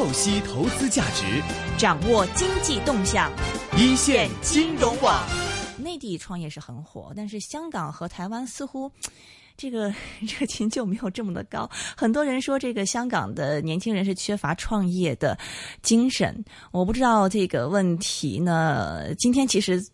透析投资价值，掌握经济动向，一线金融网。内地创业是很火，但是香港和台湾似乎。这个 热情就没有这么的高，很多人说这个香港的年轻人是缺乏创业的精神，我不知道这个问题呢。今天其实。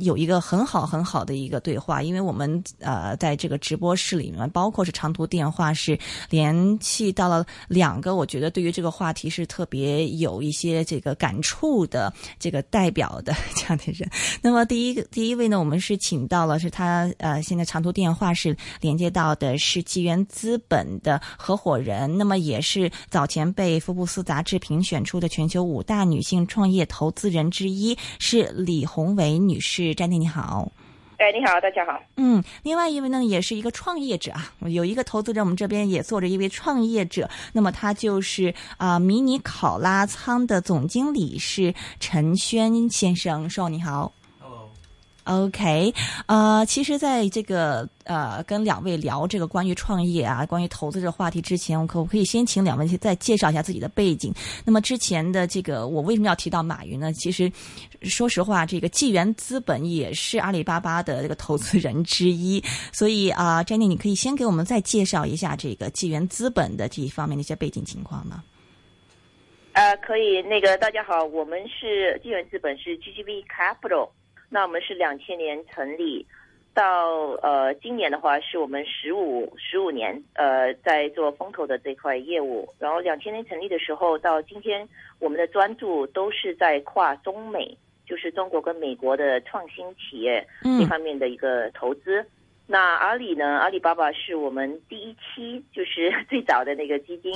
有一个很好很好的一个对话，因为我们呃在这个直播室里面，包括是长途电话，是联系到了两个，我觉得对于这个话题是特别有一些这个感触的这个代表的这样的人。那么第一个第一位呢，我们是请到了是他呃现在长途电话是连接到的是纪元资本的合伙人，那么也是早前被福布斯杂志评选出的全球五大女性创业投资人之一，是李宏伟女士。是詹妮，你好。哎，你好，大家好。嗯，另外一位呢，也是一个创业者啊，有一个投资者，我们这边也坐着一位创业者。那么他就是啊，迷你考拉仓的总经理是陈轩先生，说你好。OK，呃，其实，在这个呃跟两位聊这个关于创业啊、关于投资这个话题之前，我可不可以先请两位再介绍一下自己的背景？那么之前的这个，我为什么要提到马云呢？其实，说实话，这个纪元资本也是阿里巴巴的这个投资人之一，所以啊，Jenny，你可以先给我们再介绍一下这个纪元资本的这一方面的一些背景情况吗？呃，可以。那个大家好，我们是纪元资本，是 GGV Capital。那我们是两千年成立，到呃今年的话是我们十五十五年呃在做风投的这块业务。然后两千年成立的时候到今天，我们的专注都是在跨中美，就是中国跟美国的创新企业这方面的一个投资。那阿里呢？阿里巴巴是我们第一期就是 最早的那个基金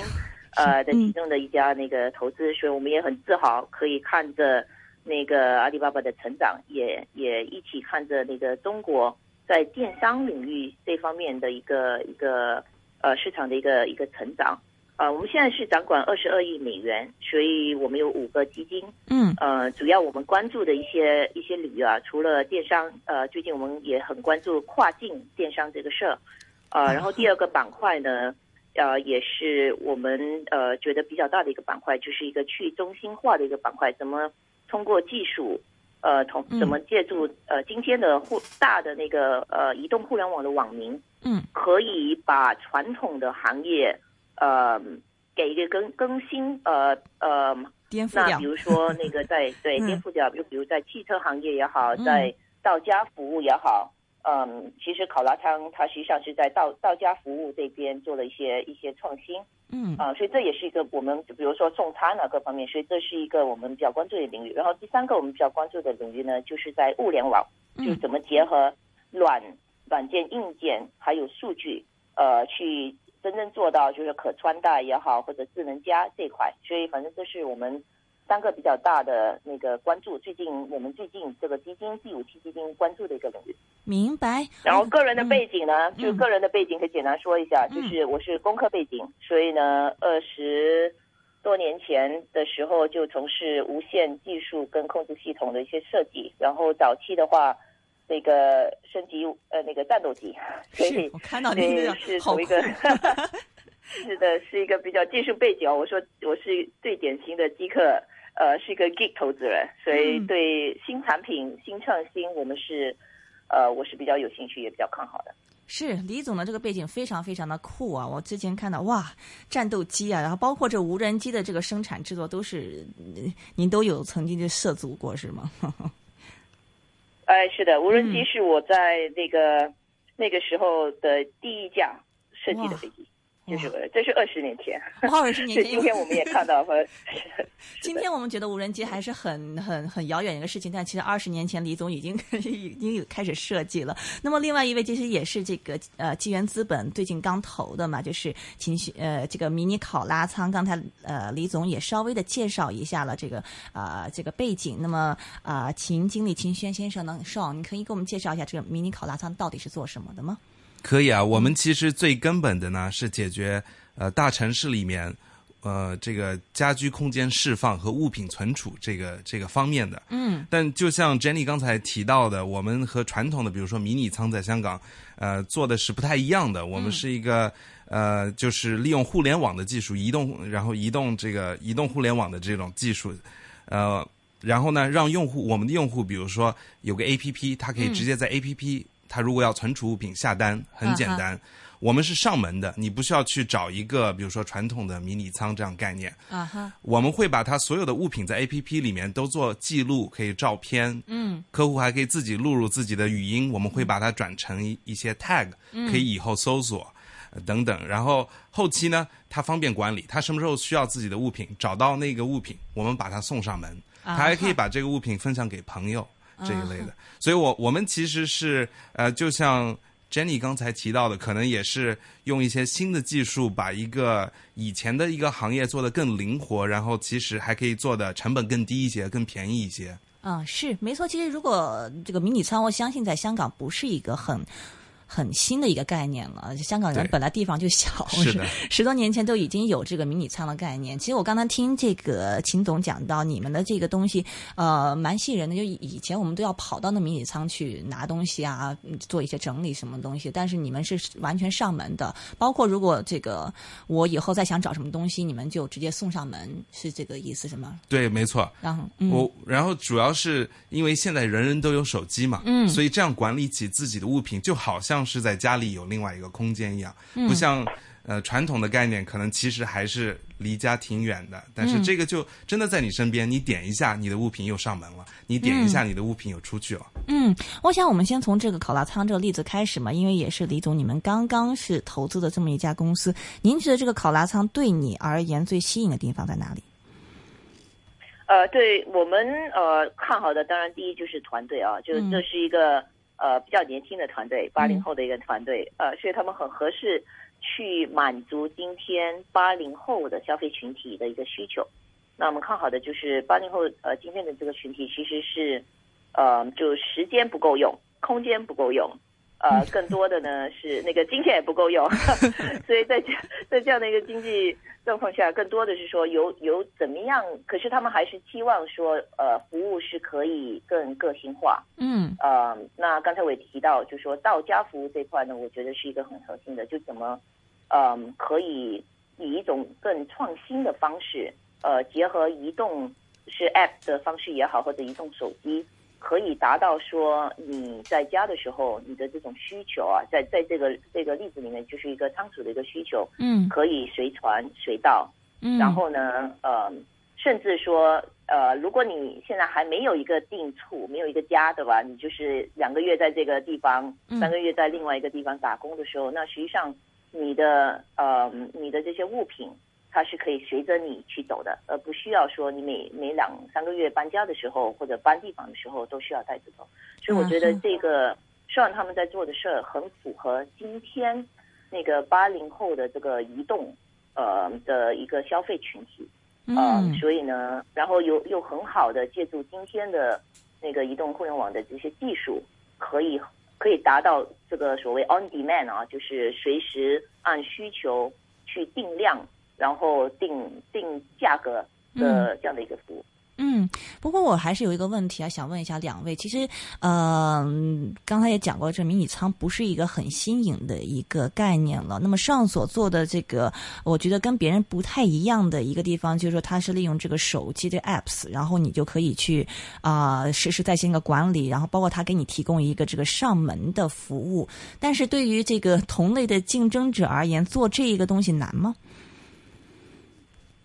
呃的其中的一家那个投资，所以我们也很自豪可以看着。那个阿里巴巴的成长，也也一起看着那个中国在电商领域这方面的一个一个呃市场的一个一个成长。啊，我们现在是掌管二十二亿美元，所以我们有五个基金。嗯。呃，主要我们关注的一些一些领域啊，除了电商，呃，最近我们也很关注跨境电商这个事儿。呃，然后第二个板块呢，呃，也是我们呃觉得比较大的一个板块，就是一个去中心化的一个板块，怎么？通过技术，呃，同怎么借助呃今天的互大的那个呃移动互联网的网民，嗯，可以把传统的行业呃给一个更更新，呃呃颠覆掉。那比如说那个在对 颠覆掉，就比如在汽车行业也好，在到家服务也好。嗯，其实考拉仓它实际上是在道道家服务这边做了一些一些创新，嗯啊，所以这也是一个我们比如说送餐啊各方面，所以这是一个我们比较关注的领域。然后第三个我们比较关注的领域呢，就是在物联网，就是怎么结合软软件、硬件还有数据，呃，去真正做到就是可穿戴也好或者智能家这块。所以反正这是我们。三个比较大的那个关注，最近我们最近这个基金第五期基金关注的一个领域。明白。然后个人的背景呢，就个人的背景可以简单说一下，就是我是工科背景，所以呢，二十多年前的时候就从事无线技术跟控制系统的一些设计，然后早期的话，那个升级呃那个战斗机，所以我看到你是从一个。是的，是一个比较技术背景。我说我是最典型的机客。呃，是一个 geek 投资人，所以对新产品、新创新，我们是，呃，我是比较有兴趣，也比较看好的。是李总的这个背景非常非常的酷啊！我之前看到哇，战斗机啊，然后包括这无人机的这个生产制作，都是您都有曾经就涉足过是吗？哎，是的，无人机是我在那个那个时候的第一架设计的飞机。就是这是二十年前，二十年前。今天我们也看到 和，今天我们觉得无人机还是很很很遥远一个事情，但其实二十年前李总已经 已经有开始设计了。那么另外一位其实也是这个呃纪元资本最近刚投的嘛，就是秦呃这个迷你考拉仓。刚才呃李总也稍微的介绍一下了这个啊这个背景。那么啊秦经理秦轩先生呢，邵，你可以给我们介绍一下这个迷你考拉仓到底是做什么的吗？可以啊，我们其实最根本的呢是解决呃大城市里面呃这个家居空间释放和物品存储这个这个方面的。嗯。但就像 Jenny 刚才提到的，我们和传统的比如说迷你仓在香港呃做的是不太一样的。我们是一个呃，就是利用互联网的技术，移动，然后移动这个移动互联网的这种技术，呃，然后呢，让用户我们的用户，比如说有个 A P P，它可以直接在 A P P，它如果要存储物品下单，很简单。我们是上门的，你不需要去找一个，比如说传统的迷你仓这样概念。啊哈，我们会把它所有的物品在 A P P 里面都做记录，可以照片。嗯，客户还可以自己录入自己的语音，我们会把它转成一一些 tag，可以以后搜索、呃等等。然后后期呢，它方便管理，他什么时候需要自己的物品，找到那个物品，我们把它送上门，啊他还可以把这个物品分享给朋友这一类的。所以我我们其实是呃，就像。Jenny 刚才提到的，可能也是用一些新的技术，把一个以前的一个行业做得更灵活，然后其实还可以做的成本更低一些、更便宜一些。嗯，是没错。其实如果这个迷你仓，我相信在香港不是一个很。很新的一个概念了，香港人本来地方就小，是的 十多年前都已经有这个迷你仓的概念。其实我刚才听这个秦总讲到，你们的这个东西，呃，蛮吸引人的。就以前我们都要跑到那迷你仓去拿东西啊，嗯做一些整理什么东西，但是你们是完全上门的。包括如果这个我以后再想找什么东西，你们就直接送上门，是这个意思是吗？对，没错。然后，嗯，我然后主要是因为现在人人都有手机嘛，嗯所以这样管理起自己的物品，就好像是在家里有另外一个空间一样，嗯不像呃传统的概念，可能其实还是离家挺远的。但是这个就真的在你身边，你点一下，你的物品又上门了；你点一下，你的物品又出去了。嗯，我想我们先从这个考拉仓这个例子开始嘛，因为也是李总你们刚刚是投资的这么一家公司，您觉得这个考拉仓对你而言最吸引的地方在哪里？呃，对我们呃看好的，当然第一就是团队啊，就是嗯这是一个呃比较年轻的团队，八零后的一个团队，呃，所以他们很合适去满足今天八零后的消费群体的一个需求。那我们看好的就是八零后呃今天的这个群体其实是呃就时间不够用，空间不够用。呃，更多的呢是那个金钱也不够用，所以在这在这样的一个经济状况下，更多的是说有有怎么样，可是他们还是期望说，呃，服务是可以更个性化。嗯呃，那刚才我也提到，就说到家服务这块呢，我觉得是一个很核心的，就怎么，嗯、可以以一种更创新的方式，呃，结合移动是 App 的方式也好，或者移动手机，可以达到说你在家的时候，你的这种需求啊，在在这个这个例子里面，就是一个仓储的一个需求，嗯。可以随传随到，嗯，然后呢，呃，甚至说，呃，如果你现在还没有一个定处，没有一个家，对吧？你就是两个月在这个地方，嗯。三个月在另外一个地方打工的时候，那实际上你的呃你的这些物品，它是可以随着你去走的，而不需要说你每每两三个月搬家的时候或者搬地方的时候都需要带着走。所以我觉得这个，虽然他们在做的事儿很符合今天那个八零后的这个移动呃的一个消费群体。嗯呃，所以呢，然后又又很好的借助今天的那个移动互联网的这些技术，可以可以达到这个所谓 on demand 啊，就是随时按需求去定量，然后定定价格的这样的一个服务。嗯，不过我还是有一个问题啊，想问一下两位。其实，呃，嗯刚才也讲过，这迷你仓不是一个很新颖的一个概念了。那么上所做的这个，我觉得跟别人不太一样的一个地方，就是说它是利用这个手机的 apps，然后你就可以去啊、实时在线的管理，然后包括它给你提供一个这个上门的服务。但是对于这个同类的竞争者而言，做这一个东西难吗？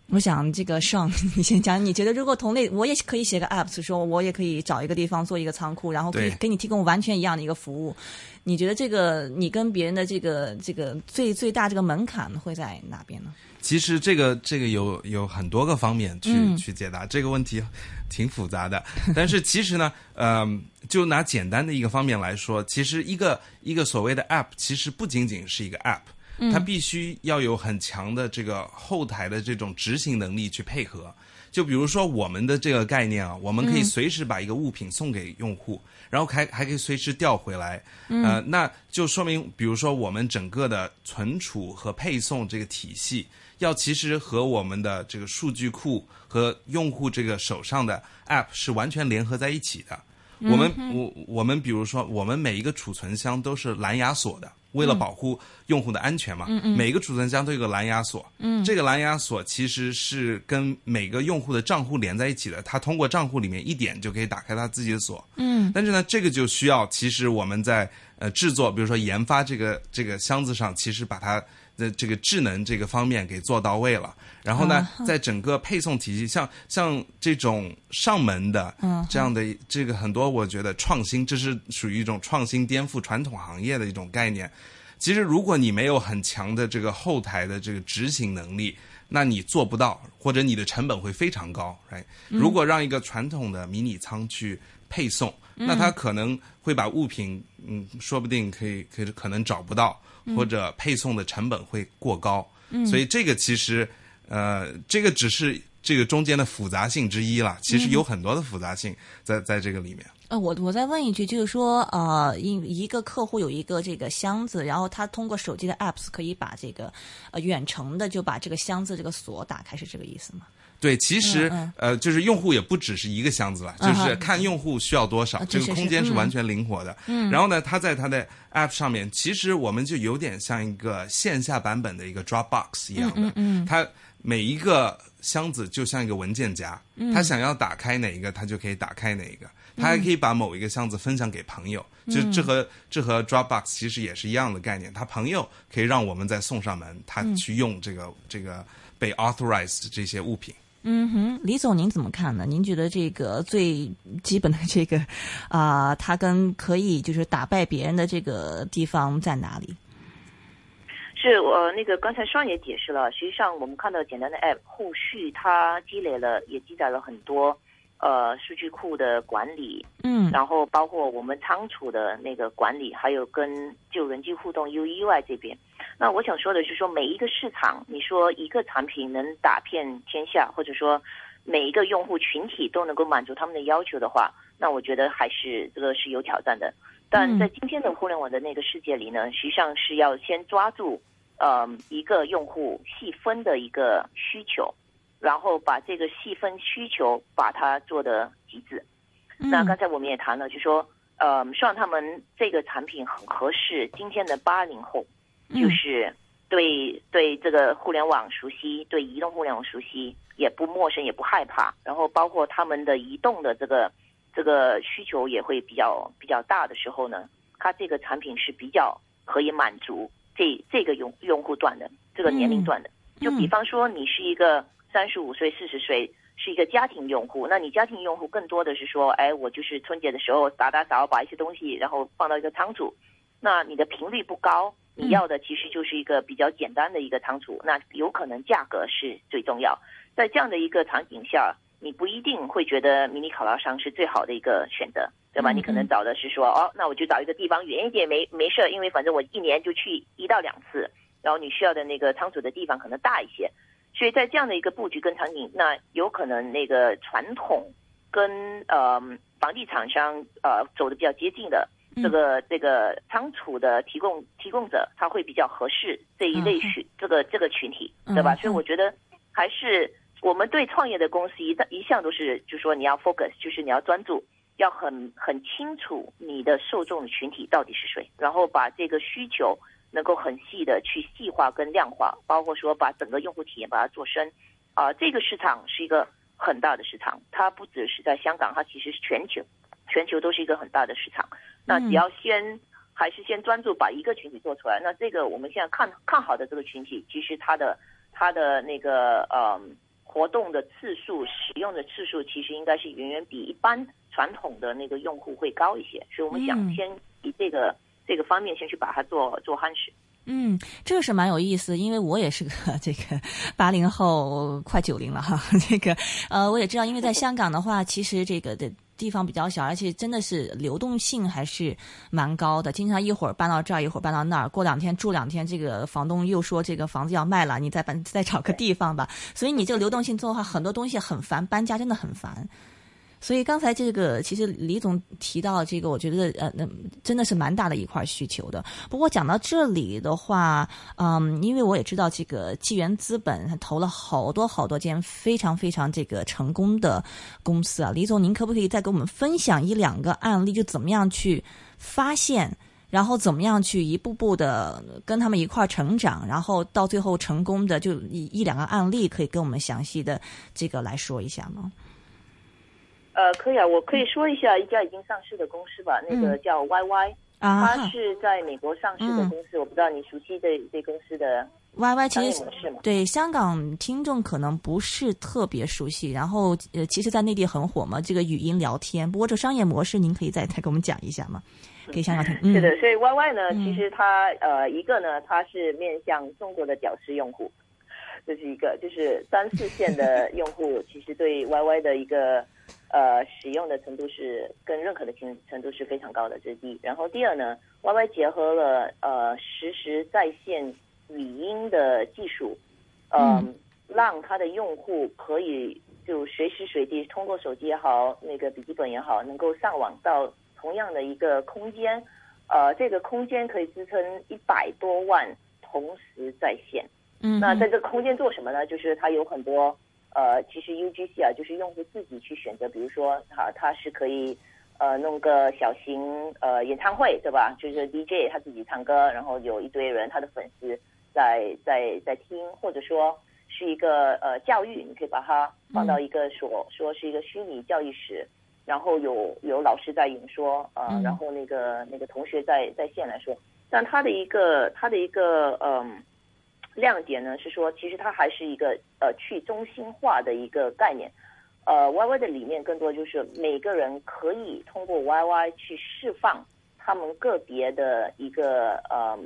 我想这个上，你先讲，你觉得如果同类，我也可以写个 app，说我也可以找一个地方做一个仓库，然后可以给你提供完全一样的一个服务。你觉得这个你跟别人的这个这个最最大这个门槛会在哪边呢？其实这个这个有有很多个方面去、嗯去解答这个问题，挺复杂的。但是其实呢，呃，就拿简单的一个方面来说，其实一个一个所谓的 app，其实不仅仅是一个 app，、它必须要有很强的这个后台的这种执行能力去配合。就比如说我们的这个概念啊，我们可以随时把一个物品送给用户，然后还还可以随时调回来。呃，那就说明，比如说我们整个的存储和配送这个体系，要其实和我们的这个数据库和用户这个手上的 App 是完全联合在一起的。我们我我们比如说，我们每一个储存箱都是蓝牙锁的，为了保护用户的安全嘛。每个储存箱都有个蓝牙锁。这个蓝牙锁其实是跟每个用户的账户连在一起的，它通过账户里面一点就可以打开他自己的锁。嗯，但是呢，这个就需要其实我们在呃制作，比如说研发这个这个箱子上，其实把它。的这个智能这个方面给做到位了，然后呢，在整个配送体系，像像这种上门的这样的这个很多，我觉得创新，这是属于一种创新颠覆传统行业的一种概念。其实，如果你没有很强的这个后台的这个执行能力，那你做不到，或者你的成本会非常高。哎，如果让一个传统的迷你仓去配送，那他可能会把物品，嗯，说不定可以可以可能找不到。或者配送的成本会过高，所以这个其实，呃，这个只是这个中间的复杂性之一了。其实有很多的复杂性在在这个里面。呃，我我再问一句，就是说，呃，一一个客户有一个这个箱子，然后他通过手机的 apps 可以把这个呃远程的就把这个箱子这个锁打开，是这个意思吗？对，其实呃，就是用户也不只是一个箱子了，就是看用户需要多少，这个空间是完全灵活的。嗯，然后呢，它在它的 App 上面，其实我们就有点像一个线下版本的一个 Dropbox 一样的。嗯嗯，它每一个箱子就像一个文件夹，他想要打开哪一个，他就可以打开哪一个。他还可以把某一个箱子分享给朋友，就这和这和 Dropbox 其实也是一样的概念。他朋友可以让我们再送上门，他去用这个这个被 authorized 这些物品。嗯哼，李总，您怎么看呢？您觉得这个最基本的这个啊，他跟可以就是打败别人的这个地方在哪里？是我那个刚才双也解释了，实际上我们看到简单的 App，后续它积累了也积攒了很多。呃，数据库的管理，嗯，然后包括我们仓储的那个管理，还有跟就人机互动 U E Y 这边。那我想说的是，说每一个市场，你说一个产品能打遍天下，或者说每一个用户群体都能够满足他们的要求的话，那我觉得还是这个是有挑战的。但在今天的互联网的那个世界里呢，实际上是要先抓住呃一个用户细分的一个需求。然后把这个细分需求把它做的极致。那刚才我们也谈了，就说，呃，希望他们这个产品很合适今天的八零后，就是对对这个互联网熟悉，对移动互联网熟悉，也不陌生，也不害怕。然后包括他们的移动的这个这个需求也会比较比较大的时候呢，它这个产品是比较可以满足这这个用用户段的这个年龄段的。就比方说，你是一个。三十五岁、四十岁是一个家庭用户，那你家庭用户更多的是说，哎，我就是春节的时候打打扫，把一些东西然后放到一个仓储，那你的频率不高，你要的其实就是一个比较简单的一个仓储，那有可能价格是最重要。在这样的一个场景下，你不一定会觉得迷你考拉商是最好的一个选择，对吧？你可能找的是说，哦，那我就找一个地方远一点，没没事，因为反正我一年就去一到两次，然后你需要的那个仓储的地方可能大一些。所以在这样的一个布局跟场景，那有可能那个传统跟呃房地产商呃走的比较接近的这个这个仓储的提供提供者，他会比较合适这一类群这个这个群体，对吧？所以我觉得还是我们对创业的公司一一向都是，就是说你要 focus，就是你要专注，要很很清楚你的受众群体到底是谁，然后把这个需求。能够很细的去细化跟量化，包括说把整个用户体验把它做深，啊，这个市场是一个很大的市场，它不只是在香港，它其实是全球，全球都是一个很大的市场。那只要先还是先专注把一个群体做出来，那这个我们现在看看好的这个群体，其实它的它的那个呃活动的次数、使用的次数，其实应该是远远比一般传统的那个用户会高一些。所以我们想先以这个。这个方面先去把它做做夯实。嗯，这个是蛮有意思，因为我也是个这个八零后，快九零了哈。这个呃，我也知道，因为在香港的话，其实这个的地方比较小，而且真的是流动性还是蛮高的。经常一会儿搬到这儿，一会儿搬到那儿，过两天住两天，这个房东又说这个房子要卖了，你再搬再找个地方吧。所以你这个流动性做的话，很多东西很烦，搬家真的很烦。所以刚才这个其实李总提到这个，我觉得呃，那真的是蛮大的一块需求的。不过讲到这里的话，嗯，因为我也知道这个纪元资本投了好多好多间非常非常这个成功的公司啊，李总，您可不可以再给我们分享一两个案例，就怎么样去发现？然后怎么样去一步步的跟他们一块成长，然后到最后成功的就一一两个案例，可以跟我们详细的这个来说一下吗？呃，可以啊，我可以说一下一家已经上市的公司吧，那个叫 YY，啊它是在美国上市的公司，我不知道你熟悉这这公司的，Y Y 其实？对香港听众可能不是特别熟悉，然后呃，其实，在内地很火嘛，这个语音聊天。不过这商业模式，您可以再再给我们讲一下吗？给香港听。嗯、是的，所以 YY 呢，嗯其实它呃一个呢，它是面向中国的屌丝用户，这是一个，就是三四线的用户，其实对 YY 的一个呃使用的程度是跟认可的程程度是非常高的，这是第一。然后第二呢，YY 结合了呃实时在线语音的技术，呃、嗯让它的用户可以就随时随地通过手机也好，那个笔记本也好，能够上网到同样的一个空间，呃，这个空间可以支撑一百多万同时在线。嗯，那在这个空间做什么呢？就是它有很多呃，其实 UGC 啊，就是用户自己去选择，比如说哈，他是可以呃弄个小型呃演唱会，对吧？就是 DJ 他自己唱歌，然后有一堆人他的粉丝在在在听，或者说是一个呃教育，你可以把它放到一个说、说是一个虚拟教育室。然后有有老师在演说，呃，嗯然后那个那个同学在在线来说，但他的一个他的一个嗯、亮点呢是说，其实它还是一个呃去中心化的一个概念。呃，YY 的理念更多就是每个人可以通过 YY 去释放他们个别的一个呃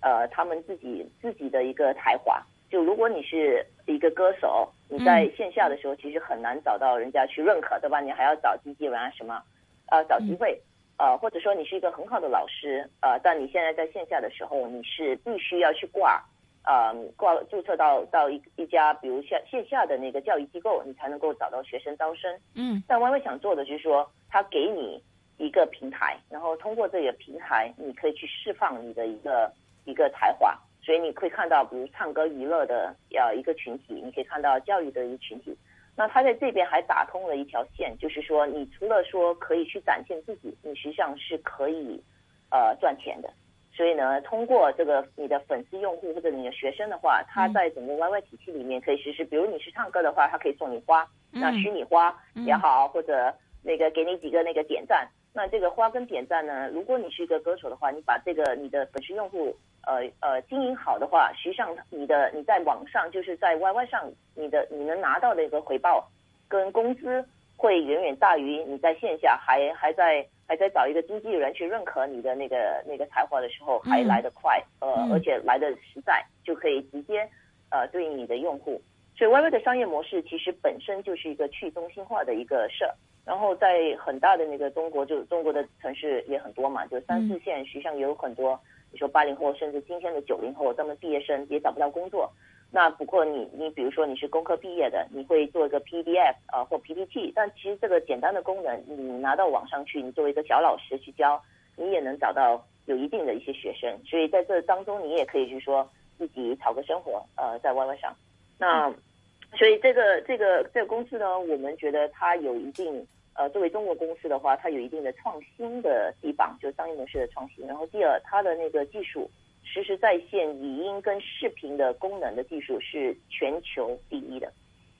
呃他们自己自己的一个才华。就如果你是一个歌手，你在线下的时候其实很难找到人家去认可，对吧？你还要找经纪人啊什么，呃，找机会。呃，或者说你是一个很好的老师，呃，但你现在在线下的时候，你是必须要去挂，呃，挂注册到到一一家，比如线线下的那个教育机构，你才能够找到学生招生。嗯但 YY 想做的就是说，他给你一个平台，然后通过这个平台，你可以去释放你的一个一个才华。所以你可以看到，比如唱歌娱乐的呃一个群体，你可以看到教育的一个群体。那他在这边还打通了一条线，就是说，你除了说可以去展现自己，你实际上是可以呃赚钱的。所以呢，通过这个你的粉丝用户或者你的学生的话，他在整个 YY 体系里面可以实施，比如你是唱歌的话，他可以送你花，那虚拟花也好，或者那个给你几个那个点赞。那这个花跟点赞呢，如果你是一个歌手的话，你把这个你的粉丝用户呃呃经营好的话，实际上你的你在网上就是在 YY 上，你的你能拿到的一个回报跟工资会远远大于你在线下还还在还在找一个经纪人去认可你的那个那个才华的时候还来得快，呃，嗯而且来的实在，就可以直接呃对应你的用户。所以 YY 的商业模式其实本身就是一个去中心化的一个事儿。然后在很大的那个中国，就中国的城市也很多嘛，就三四线，实际上也有很多，你说八零后，甚至今天的九零后，他们毕业生也找不到工作。那不过你你比如说你是工科毕业的，你会做一个 PDF 啊、或 PPT，但其实这个简单的功能，你拿到网上去，你作为一个小老师去教，你也能找到有一定的一些学生。所以在这当中，你也可以去说自己讨个生活，呃，在 YY 上。那所以这个这个这个公司呢，我们觉得它有一定呃，作为中国公司的话，它有一定的创新的地方，就是商业模式的创新。然后第二，它的那个技术，实时在线语音跟视频的功能的技术是全球第一的。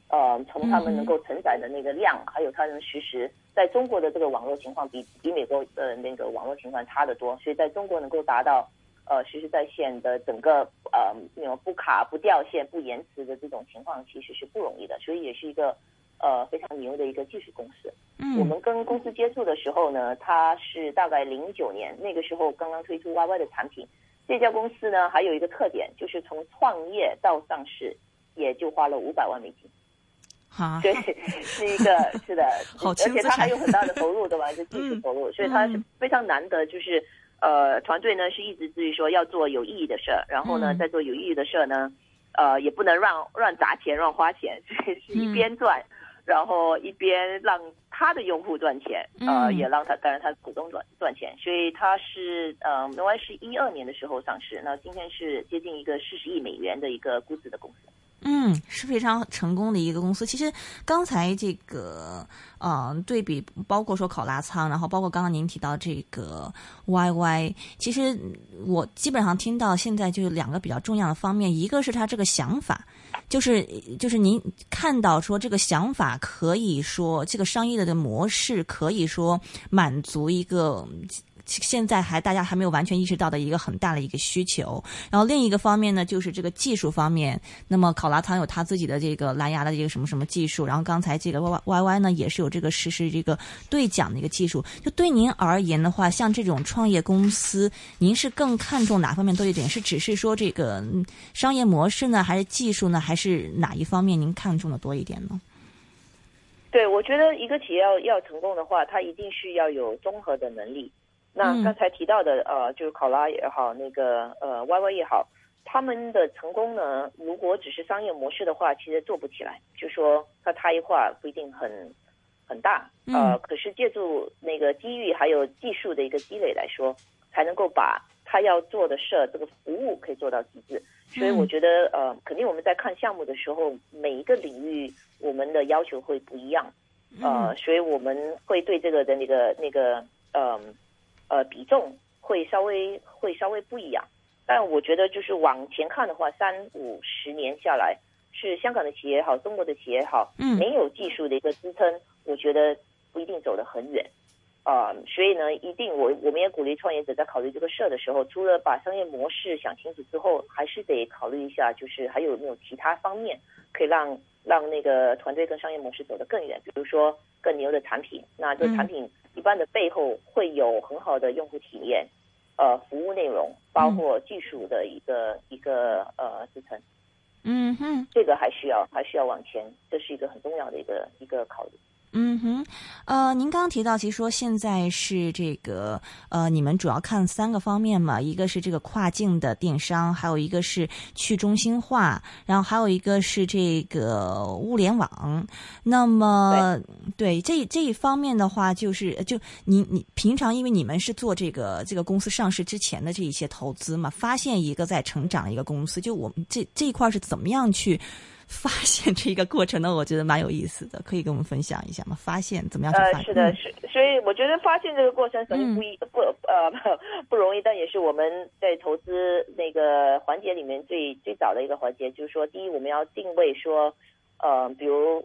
呃，从他们能够承载的那个量，还有它们实时，在中国的这个网络情况比比美国的那个网络情况差得多，所以在中国能够达到呃实时在线的整个呃那种不卡、不掉线、不延迟的这种情况，其实是不容易的，所以也是一个呃非常牛的一个技术公司。嗯，我们跟公司接触的时候呢，它是大概零九年那个时候刚刚推出 YY 的产品。这家公司呢还有一个特点，就是从创业到上市，也就花了五百万美金。啊，对，是一个是的，好而且它还有很大的投入，对吧？就技术投入，所以它是非常难得，就是呃，团队呢是一直至于说要做有意义的事儿，然后呢，嗯在做有意义的事儿呢，呃，也不能乱乱砸钱、乱花钱，所以是一边赚，然后一边让他的用户赚钱，呃，也让他当然他股东赚赚钱，所以他是呃，原来是一二年的时候上市，那今天是接近一个四十亿美元的一个估值的公司。嗯，是非常成功的一个公司。其实刚才这个，嗯，对比包括说考拉仓，然后包括刚刚您提到这个 YY，其实我基本上听到现在就两个比较重要的方面，一个是他这个想法，就是就是您看到说这个想法可以说这个商业的模式可以说满足一个。现在还大家还没有完全意识到的一个很大的一个需求，然后另一个方面呢，就是这个技术方面。那么考拉仓有它自己的这个蓝牙的这个什么什么技术，然后刚才这个 Y Y Y 呢也是有这个实时这个对讲的一个技术。就对您而言的话，像这种创业公司，您是更看重哪方面多一点？是只是说这个商业模式呢，还是技术呢，还是哪一方面您看重的多一点呢？对，我觉得一个企业要要成功的话，它一定是要有综合的能力。那刚才提到的呃，就是考拉也好，那个呃 Y Y 也好，他们的成功呢，如果只是商业模式的话，其实做不起来。就说它差异化不一定很很大，呃，可是借助那个机遇还有技术的一个积累来说，才能够把他要做的事儿这个服务可以做到极致。所以我觉得呃，肯定我们在看项目的时候，每一个领域我们的要求会不一样，呃，所以我们会对这个的那个那个嗯。呃，比重会稍微会稍微不一样，但我觉得就是往前看的话，三五十年下来，是香港的企业也好，中国的企业也好，嗯，没有技术的一个支撑，我觉得不一定走得很远，啊，所以呢，一定我我们也鼓励创业者在考虑这个事儿的时候，除了把商业模式想清楚之后，还是得考虑一下，就是还有没有其他方面可以让让那个团队跟商业模式走得更远，比如说更牛的产品，那这产品。一般的背后会有很好的用户体验，呃，服务内容，包括技术的一个一个呃支撑。嗯哼，这个还需要还需要往前，这是一个很重要的一个一个考虑。嗯哼，呃，您刚刚提到，其实说现在是这个，呃，你们主要看三个方面嘛，一个是这个跨境的电商，还有一个是去中心化，然后还有一个是这个物联网。那么，对这这一方面的话，就是就你你平常因为你们是做这个这个公司上市之前的这一些投资嘛，发现一个在成长的一个公司，就我们这这一块是怎么样去？发现这一个过程呢，我觉得蛮有意思的，可以跟我们分享一下吗？发现怎么样去发现？呃，是的，是，所以我觉得发现这个过程肯定不一不呃不容易，但也是我们在投资那个环节里面最最早的一个环节，就是说，第一我们要定位说，呃，比如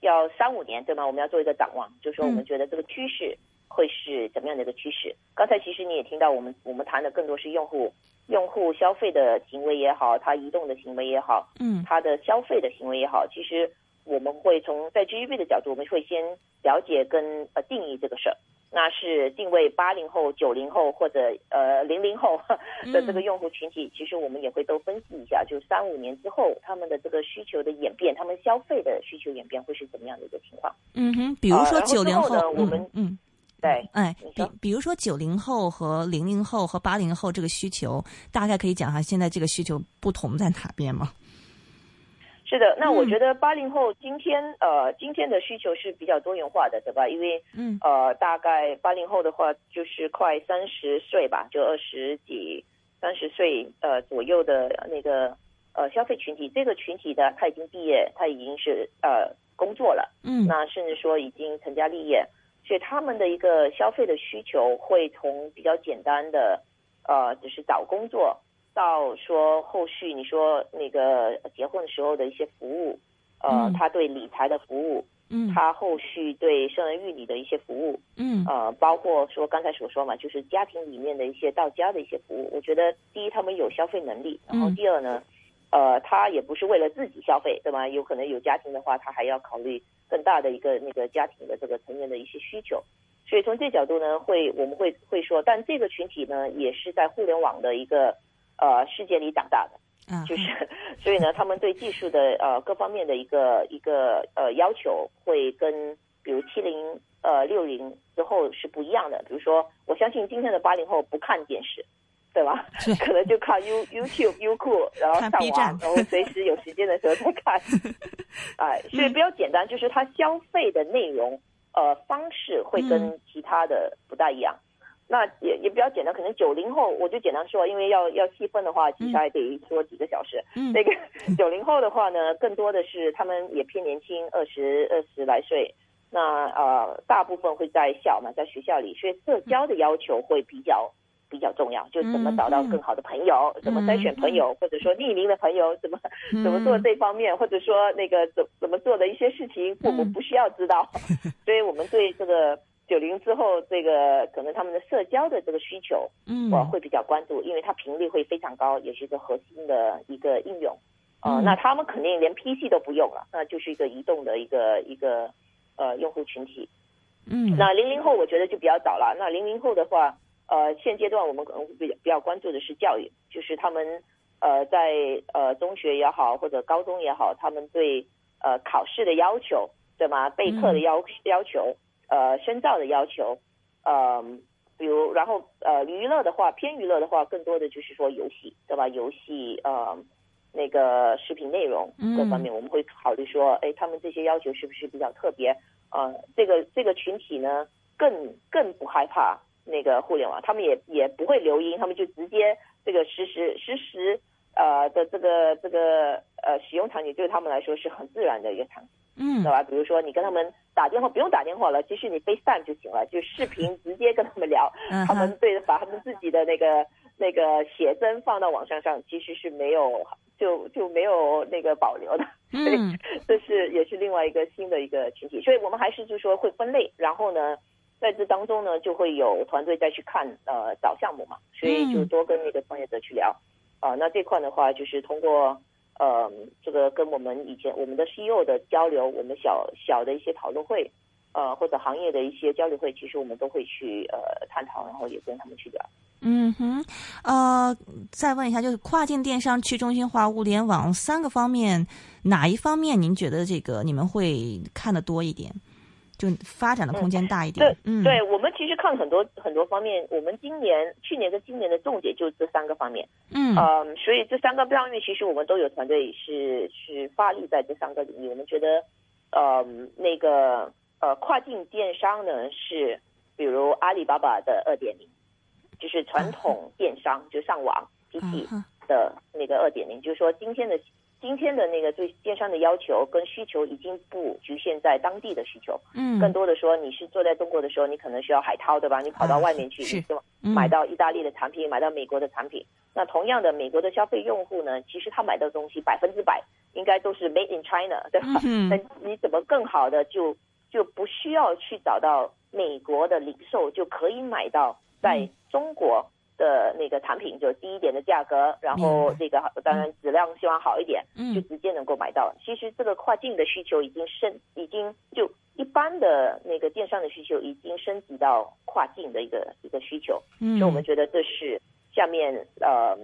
要三五年对吗？我们要做一个展望，就是说我们觉得这个趋势会是怎么样的一个趋势？刚才其实你也听到，我们我们谈的更多是用户。用户消费的行为也好，他移动的行为也好，嗯，他的消费的行为也好，其实我们会从在 G E B 的角度，我们会先了解跟呃定义这个事儿，那是定位八零后、九零后或者呃零零后 的这个用户群体，其实我们也会都分析一下，就三五年之后他们的这个需求的演变，他们消费的需求演变会是怎么样的一个情况？嗯哼，比如说九零后，我们嗯。对，哎，比比如说九零后和零零后和八零后这个需求，大概可以讲下现在这个需求不同在哪边吗？是的，那我觉得八零后今天呃今天的需求是比较多元化的，对吧？因为嗯呃大概八零后的话就是快三十岁吧，就二十几三十岁呃左右的那个呃消费群体，这个群体的他已经毕业，他已经是呃工作了，嗯，那甚至说已经成家立业。所以他们的一个消费的需求会从比较简单的，呃，就是找工作，到说后续你说那个结婚的时候的一些服务，呃，他对理财的服务，嗯，他后续对生儿育女的一些服务，嗯，呃，包括说刚才所说嘛，就是家庭里面的一些到家的一些服务。我觉得第一他们有消费能力，然后第二呢，呃，他也不是为了自己消费，对吧？有可能有家庭的话，他还要考虑。更大的一个那个家庭的这个成员的一些需求，所以从这角度呢，会我们会会说，但这个群体呢，也是在互联网的一个呃世界里长大的，嗯，就是所以呢，他们对技术的呃各方面的一个一个呃要求，会跟比如七零呃六零之后是不一样的。比如说，我相信今天的八零后不看电视。对吧？可能就靠 You YouTube、优酷，然后上网，然后随时有时间的时候再看。哎，所以比较简单，就是它消费的内容，呃，呃方式会跟其他的不大一样。那也也比较简单，可能九零后我就简单说，因为要要细分的话，其实还得说几个小时。嗯那个 九零后的话呢，更多的是他们也偏年轻，二十二十来岁。那呃，大部分会在校嘛，在学校里，所以社交的要求会比较比较重要，就怎么找到更好的朋友，怎么筛选朋友，或者说匿名的朋友，怎么嗯 怎么做这方面，或者说那个怎怎么做的一些事情，父母不需要知道。所以我们对这个九零之后，这个可能他们的社交的这个需求，嗯我会比较关注，因为它频率会非常高，也是一个核心的一个应用。呃，嗯那他们肯定连 PC 都不用了，那就是一个移动的一个一个呃用户群体。嗯那零零后我觉得就比较早了。那零零后的话，呃，现阶段我们可能会比较比较关注的是教育，就是他们呃在呃中学也好或者高中也好，他们对呃考试的要求，对吗？备课的要、要求，呃深造的要求，呃，比如然后呃娱乐的话，偏娱乐的话，更多的就是说游戏，对吧？游戏呃。那个视频内容嗯各方面，我们会考虑说，哎，他们这些要求是不是比较特别？呃，这个这个群体呢，更更不害怕那个互联网，他们也也不会留音，他们就直接这个实时实时呃的这个这个呃使用场景，对他们来说是很自然的一个场景，嗯对吧？比如说你跟他们打电话，不用打电话了，其实你 FaceTime 就行了，就视频 直接跟他们聊，嗯他们对把他们自己的那个那个写真放到网上上，其实是没有就就没有那个保留的。嗯 这是也是另外一个新的一个群体，所以我们还是就是说会分类，然后呢，在这当中呢，就会有团队再去看呃找项目嘛，所以就多跟那个创业者去聊，啊、那这块的话就是通过呃这个跟我们以前我们的 CEO 的交流，我们小小的一些讨论会，呃或者行业的一些交流会，其实我们都会去呃探讨，然后也跟他们去聊。嗯哼，呃，再问一下，就是跨境电商、去中心化、物联网三个方面，哪一方面您觉得这个你们会看得多一点，就发展的空间大一点？对，嗯，对我们其实看很多很多方面，我们今年、去年跟今年的重点就是这三个方面。嗯呃，所以这三个方面其实我们都有团队是是发力在这三个领域。我们觉得，呃，那个呃跨境电商呢是比如阿里巴巴的二点零，就是传统电商就上网啊哈的那个二点零，就是说今天的今天的那个对电商的要求跟需求已经不局限在当地的需求，嗯，更多的说你是坐在中国的时候，你可能需要海淘，对吧？你跑到外面去，啊是你就嗯买到意大利的产品，买到美国的产品。那同样的，美国的消费用户呢，其实他买到的东西百分之百应该都是 made in China，对吧？嗯那你怎么更好的就就不需要去找到美国的零售，就可以买到在中国的那个产品，就低一点的价格，然后这个当然质量希望好一点，嗯就直接能够买到。其实这个跨境的需求已经升，已经就一般的那个电商的需求已经升级到跨境的一个一个需求，嗯，所以我们觉得这是下面呃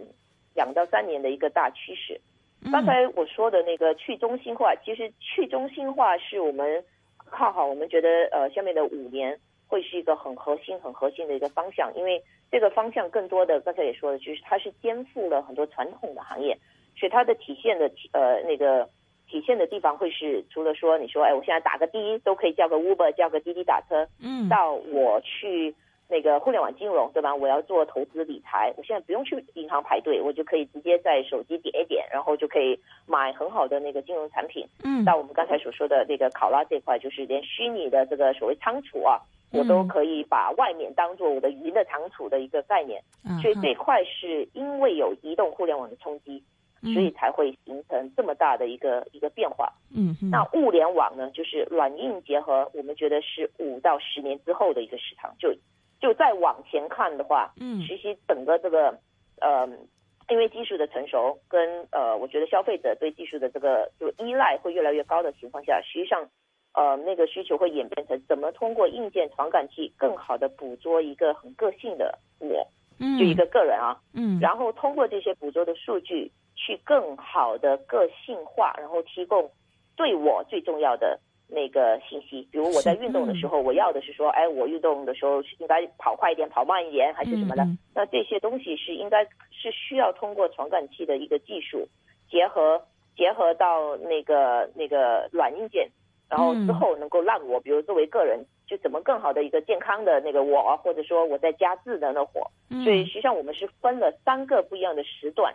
两到三年的一个大趋势。嗯刚才我说的那个去中心化，其实去中心化是我们看好，我们觉得呃下面的五年会是一个很核心、很核心的一个方向，因为这个方向更多的刚才也说了，就是它是肩负了很多传统的行业，所以它的体现的呃那个体现的地方会是除了说你说哎我现在打个的都可以叫个 Uber 叫个滴滴打车，嗯到我去那个互联网金融，对吧？我要做投资理财，我现在不用去银行排队，我就可以直接在手机点一点，然后就可以买很好的那个金融产品。嗯到我们刚才所说的那个考拉这块，就是连虚拟的这个所谓仓储啊，我都嗯可以把外面当做我的云的仓储的一个概念。嗯所以这块是因为有移动互联网的冲击，所以才会形成这么大的一个一个变化。嗯嗯那物联网呢，就是软硬结合，我们觉得是五到十年之后的一个市场。就就再往前看的话，嗯其实整个这个呃，因为技术的成熟跟呃，我觉得消费者对技术的这个就依赖会越来越高的情况下，实际上呃那个需求会演变成怎么通过硬件传感器更好的捕捉一个很个性的我，嗯就一个个人啊，嗯然后通过这些捕捉的数据，去更好的个性化，然后提供对我最重要的那个信息。比如我在运动的时候，我要的是说，哎，我运动的时候应该跑快一点，跑慢一点，还是什么的？那这些东西是应该是需要通过传感器的一个技术，结合结合到那个那个软硬件。然后之后能够让我，比如作为个人，就怎么更好的一个健康的那个我，或者说我在家智能的我。所以实际上我们是分了三个不一样的时段，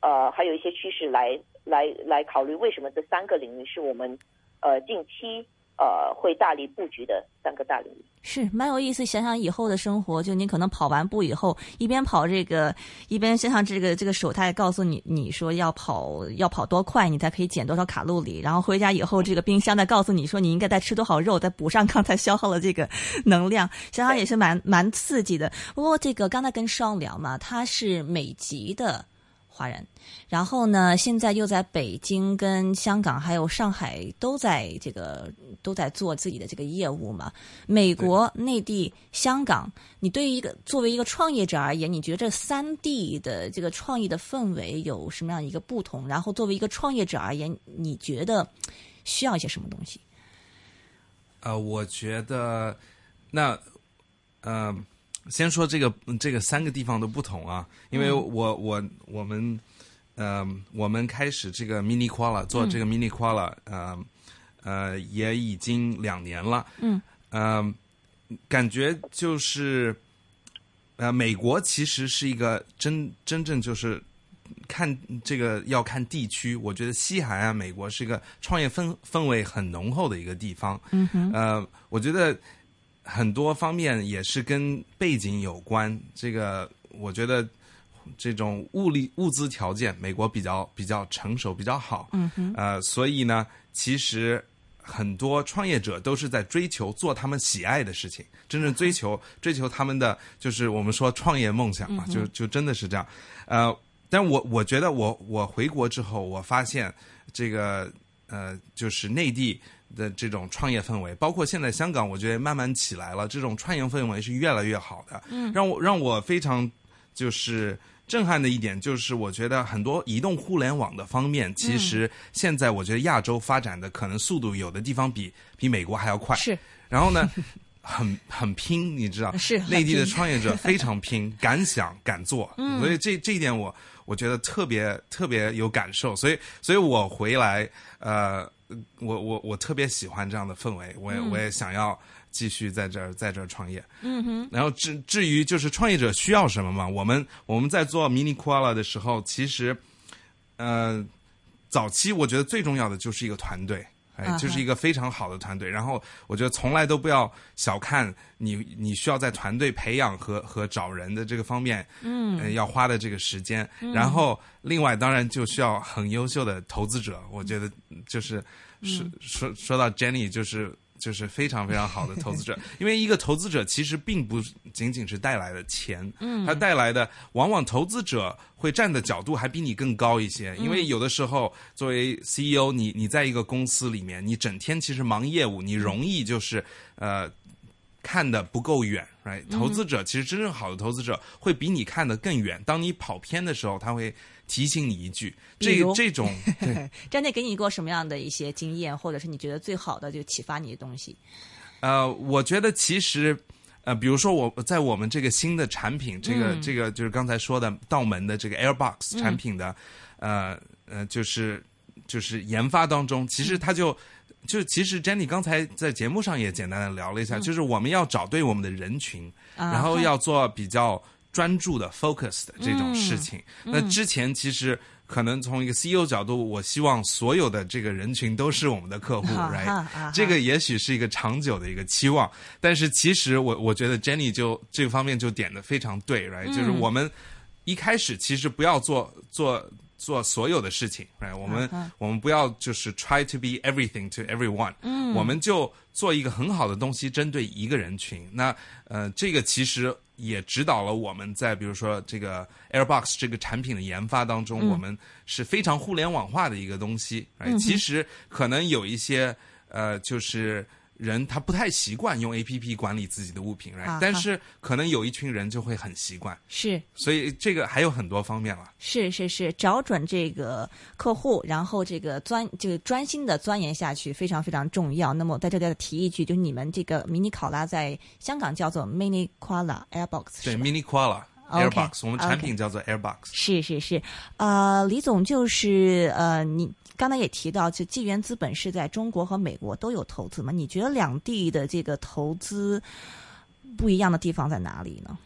呃，还有一些趋势来来来考虑为什么这三个领域是我们呃近期。呃，会大力布局的三个大领域是蛮有意思。想想以后的生活，就你可能跑完步以后，一边跑这个，一边想想这个这个手它也告诉你，你说要跑要跑多快，你才可以减多少卡路里。然后回家以后，这个冰箱再告诉你说，你应该再吃多少肉，再补上刚才消耗了这个能量。想想也是蛮蛮刺激的。不过这个刚才跟双聊嘛，他是美籍的。华人，然后呢？现在又在北京、跟香港还有上海都在这个都在做自己的这个业务嘛。美国、内地、香港，你对于一个作为一个创业者而言，你觉得这三地的这个创业的氛围有什么样一个不同？然后作为一个创业者而言，你觉得需要一些什么东西？呃，我觉得那，嗯。先说这个这个三个地方的不同啊，因为我我我们呃我们开始这个 miniquala 做这个 miniquala，呃呃也已经两年了，嗯。呃感觉就是呃美国其实是一个真真正就是看这个要看地区，我觉得西海岸美国是一个创业氛氛围很浓厚的一个地方，嗯哼。呃我觉得。很多方面也是跟背景有关。这个我觉得，这种物力物资条件，美国比较比较成熟，比较好。嗯哼。呃，所以呢，其实很多创业者都是在追求做他们喜爱的事情，真正追求追求他们的就是我们说创业梦想嘛，就就真的是这样。呃，但我我觉得我我回国之后，我发现这个呃，就是内地。的这种创业氛围，包括现在香港，我觉得慢慢起来了。这种创业氛围是越来越好的。嗯，让我让我非常就是震撼的一点，就是我觉得很多移动互联网的方面，其实现在我觉得亚洲发展的可能速度有的地方比比美国还要快。是，然后呢，很很拼，你知道，是内地的创业者非常拼，敢想敢做。嗯，所以这这一点我我觉得特别特别有感受。所以所以我回来呃。我我我特别喜欢这样的氛围，我也我也想要继续在这儿在这儿创业。嗯哼。然后至至于就是创业者需要什么嘛？我们我们在做 Mini Koala 的时候，其实，呃，早期我觉得最重要的就是一个团队，哎，就是一个非常好的团队。然后我觉得从来都不要小看你你需要在团队培养和和找人的这个方面，嗯，要花的这个时间。然后另外当然就需要很优秀的投资者，我觉得就是。说说说到 Jenny，就是就是非常非常好的 投资者，因为一个投资者其实并不仅仅是带来的钱，嗯，他带来的往往投资者会站的角度还比你更高一些，因为有的时候作为 CEO，你你在一个公司里面，你整天其实忙业务，你容易就是呃看的不够远，right？投资者其实真正好的投资者会比你看得更远，当你跑偏的时候，他会。提醒你一句，这这种，张姐给你过什么样的一些经验，或者是你觉得最好的就启发你的东西？呃，我觉得其实，呃，比如说我在我们这个新的产品，这个这个就是刚才说的道门的这个 AirBox 产品的，呃呃，就是就是研发当中，其实它就就其实 Jenny 刚才在节目上也简单的聊了一下，就是我们要找对我们的人群，然后要做比较。专注的 focus 的这种事情，那之前其实可能从一个 CEO 角度，我希望所有的这个人群都是我们的客户，right？这个也许是一个长久的一个期望，但是其实我我觉得 Jenny 就这个方面就点的非常对，right？就是我们一开始其实不要做做。做所有的事情，哎，我们我们不要就是 try to be everything to everyone，嗯，我们就做一个很好的东西，针对一个人群。那呃，这个其实也指导了我们在比如说这个 AirBox 这个产品的研发当中，我们是非常互联网化的一个东西。哎，其实可能有一些呃，就是。人他不太习惯用 A P P 管理自己的物品，但是可能有一群人就会很习惯，是，所以这个还有很多方面了。是是是，找准这个客户，然后这个钻，这个专心的钻研下去，非常非常重要。那么在这里提一句，就是你们这个迷你考拉在香港叫做 Mini Koala Airbox，对，Mini Koala。Airbox，我们产品叫做 Airbox。是是是，呃，李总就是呃，你刚才也提到，就纪元资本是在中国和美国都有投资嘛？你觉得两地的这个投资不一样的地方在哪里呢？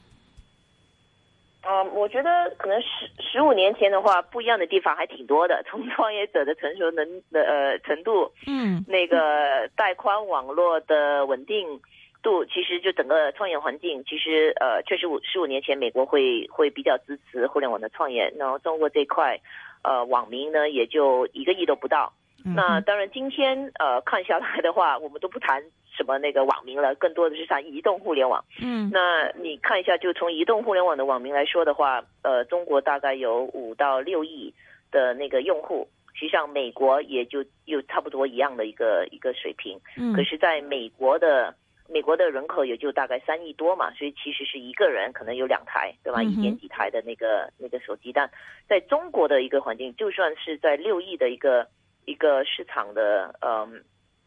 啊，我觉得可能十十五年前的话，不一样的地方还挺多的。从创业者的成熟能的呃程度，嗯，那个带宽网络的稳定度，其实就整个创业环境，其实呃，确实五十五年前美国会会比较支持互联网的创业，然后中国这块，呃，网民呢也就一个亿都不到。那当然，今天呃看下来的话，我们都不谈什么那个网民了，更多的是谈移动互联网。嗯，那你看一下，就从移动互联网的网民来说的话，呃，中国大概有五到六亿的那个用户，实际上美国也就有差不多一样的一个一个水平。嗯，可是在美国的美国的人口也就大概三亿多嘛，所以其实是一个人可能有两台，对吧？一点几台的那个那个手机，但在中国的一个环境，就算是在六亿的一个。一个市场的嗯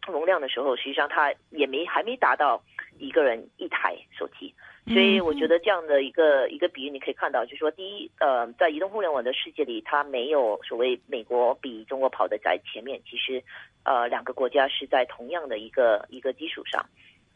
容量的时候，实际上它也没还没达到一个人一台手机，所以我觉得这样的一个一个比喻，你可以看到，就是说，第一，呃，在移动互联网的世界里，它没有所谓美国比中国跑得在前面，其实，呃，两个国家是在同样的一个一个基础上，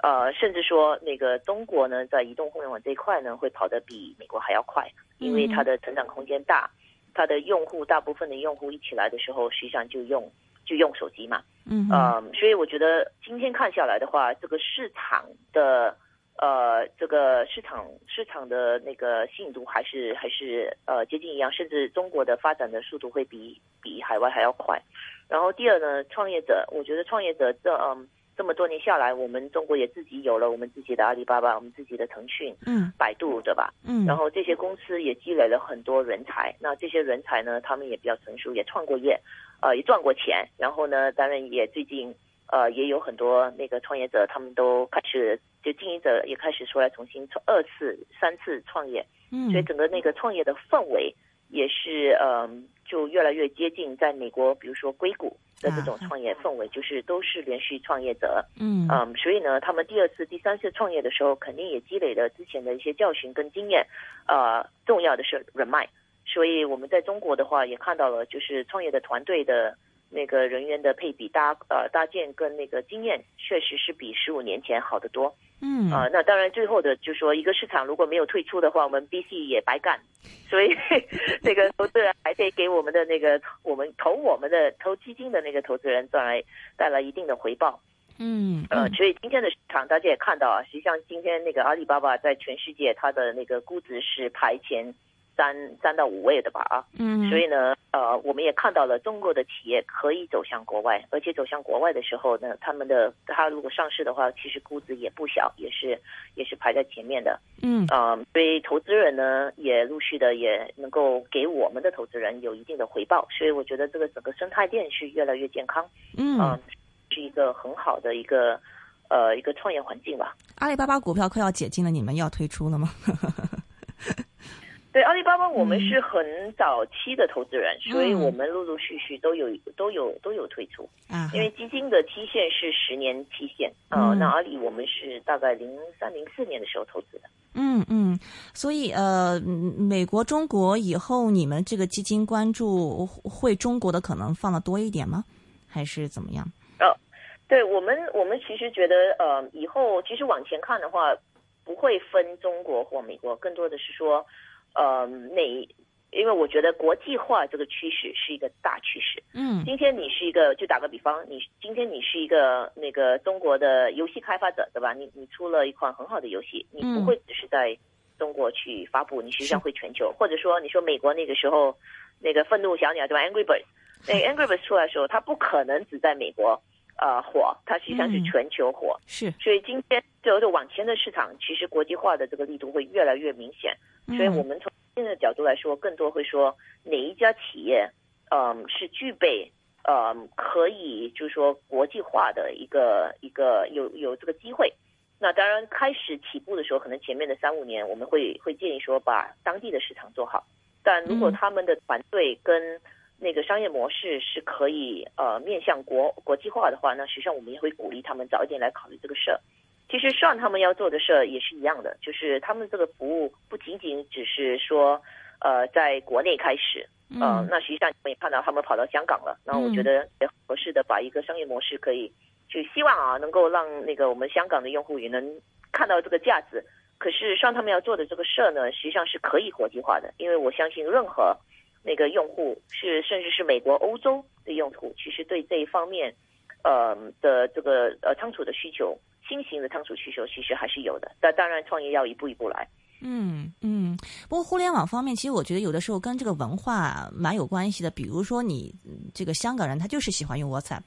呃，甚至说那个中国呢，在移动互联网这一块呢，会跑得比美国还要快，因为它的成长空间大。它的用户大部分的用户一起来的时候，实际上就用就用手机嘛，嗯，呃，所以我觉得今天看下来的话，这个市场的呃这个市场市场的那个吸引度还是还是呃接近一样，甚至中国的发展的速度会比比海外还要快。然后第二呢，创业者，我觉得创业者这嗯。这么多年下来，我们中国也自己有了我们自己的阿里巴巴，我们自己的腾讯，嗯，百度，对吧？嗯，然后这些公司也积累了很多人才，那这些人才呢，他们也比较成熟，也创过业，呃，也赚过钱，然后呢，当然也最近，呃，也有很多那个创业者，他们都开始就经营者也开始出来重新创二次、三次创业，嗯，所以整个那个创业的氛围也是，嗯，就越来越接近在美国，比如说硅谷。的这种创业氛围，就是都是连续创业者，嗯嗯，所以呢，他们第二次、第三次创业的时候，肯定也积累了之前的一些教训跟经验，呃，重要的是人脉。所以我们在中国的话，也看到了，就是创业的团队的那个人员的配比搭呃搭建跟那个经验，确实是比十五年前好得多。嗯啊，那当然，最后的就说一个市场如果没有退出的话，我们 BC 也白干，所以 这个投资人还得给我们的那个我们投我们的投基金的那个投资人带来带来一定的回报。嗯，呃，所以今天的市场大家也看到啊，实际上今天那个阿里巴巴在全世界它的那个估值是排前。三三到五位的吧啊，嗯，所以呢，呃，我们也看到了中国的企业可以走向国外，而且走向国外的时候呢，他们的他如果上市的话，其实估值也不小，也是也是排在前面的，嗯，啊，所以投资人呢也陆续的也能够给我们的投资人有一定的回报，所以我觉得这个整个生态链是越来越健康，嗯，是一个很好的一个呃一个创业环境吧。阿里巴巴股票快要解禁了，你们要推出了吗？对阿里巴巴，我们是很早期的投资人，所以我们陆陆续续都有都有都有推出啊。因为基金的期限是十年期限呃，那阿里我们是大概零三零四年的时候投资的。嗯嗯，所以呃，美国、中国以后你们这个基金关注会中国的可能放的多一点吗？还是怎么样？哦，对我们我们其实觉得呃，以后其实往前看的话，不会分中国或美国，更多的是说。呃，那因为我觉得国际化这个趋势是一个大趋势。嗯，今天你是一个，就打个比方，你今天你是一个那个中国的游戏开发者，对吧？你你出了一款很好的游戏，你不会只是在中国去发布，你实际上会全球。或者说，你说美国那个时候那个愤怒小鸟对吧？Angry Birds，那 Angry Birds 出来的时候，它不可能只在美国呃火，它实际上是全球火。是，所以今天就是往前的市场，其实国际化的这个力度会越来越明显。所以我们从现在的角度来说，更多会说哪一家企业，嗯，是具备，呃，可以就是说国际化的一个一个有有这个机会。那当然，开始起步的时候，可能前面的三五年，我们会会建议说把当地的市场做好。但如果他们的团队跟那个商业模式是可以呃面向国国际化的话，那实际上我们也会鼓励他们早一点来考虑这个事儿。其实上他们要做的事儿也是一样的，就是他们这个服务不仅仅只是说，呃在国内开始，呃，嗯那实际上我们也看到他们跑到香港了，那我觉得也合适的把一个商业模式可以，就希望啊能够让那个我们香港的用户也能看到这个价值。可是上他们要做的这个事儿呢，实际上是可以国际化的，因为我相信任何那个用户是甚至是美国、欧洲的用户，其实对这一方面，呃的这个呃仓储的需求，新型的仓储需求其实还是有的。但当然，创业要一步一步来。嗯嗯，不过互联网方面，其实我觉得有的时候跟这个文化蛮有关系的。比如说你这个香港人，他就是喜欢用 WhatsApp，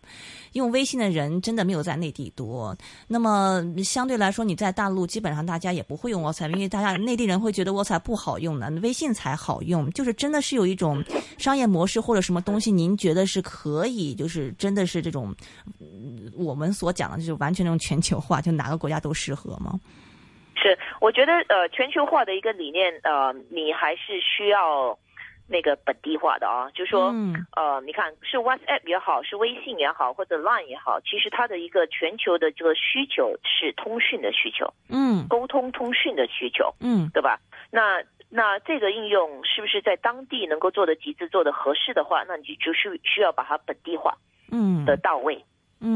用微信的人真的没有在内地多。那么相对来说，你在大陆基本上大家也不会用 WhatsApp，因为大家内地人会觉得 WhatsApp 不好用的，微信才好用。就是真的是有一种商业模式或者什么东西，您觉得是可以，就是真的是这种我们所讲的，就是完全那种全球化，就哪个国家都适合吗？是，我觉得呃，全球化的一个理念，呃，你还是需要那个本地化的啊，就是说，嗯呃，你看是 WhatsApp 也好，是微信也好，或者 Line 也好，其实它的一个全球的这个需求是通讯的需求，嗯沟通通讯的需求，嗯对吧？那那这个应用是不是在当地能够做的极致、做的合适的话，那你就就是需要把它本地化嗯的到位。嗯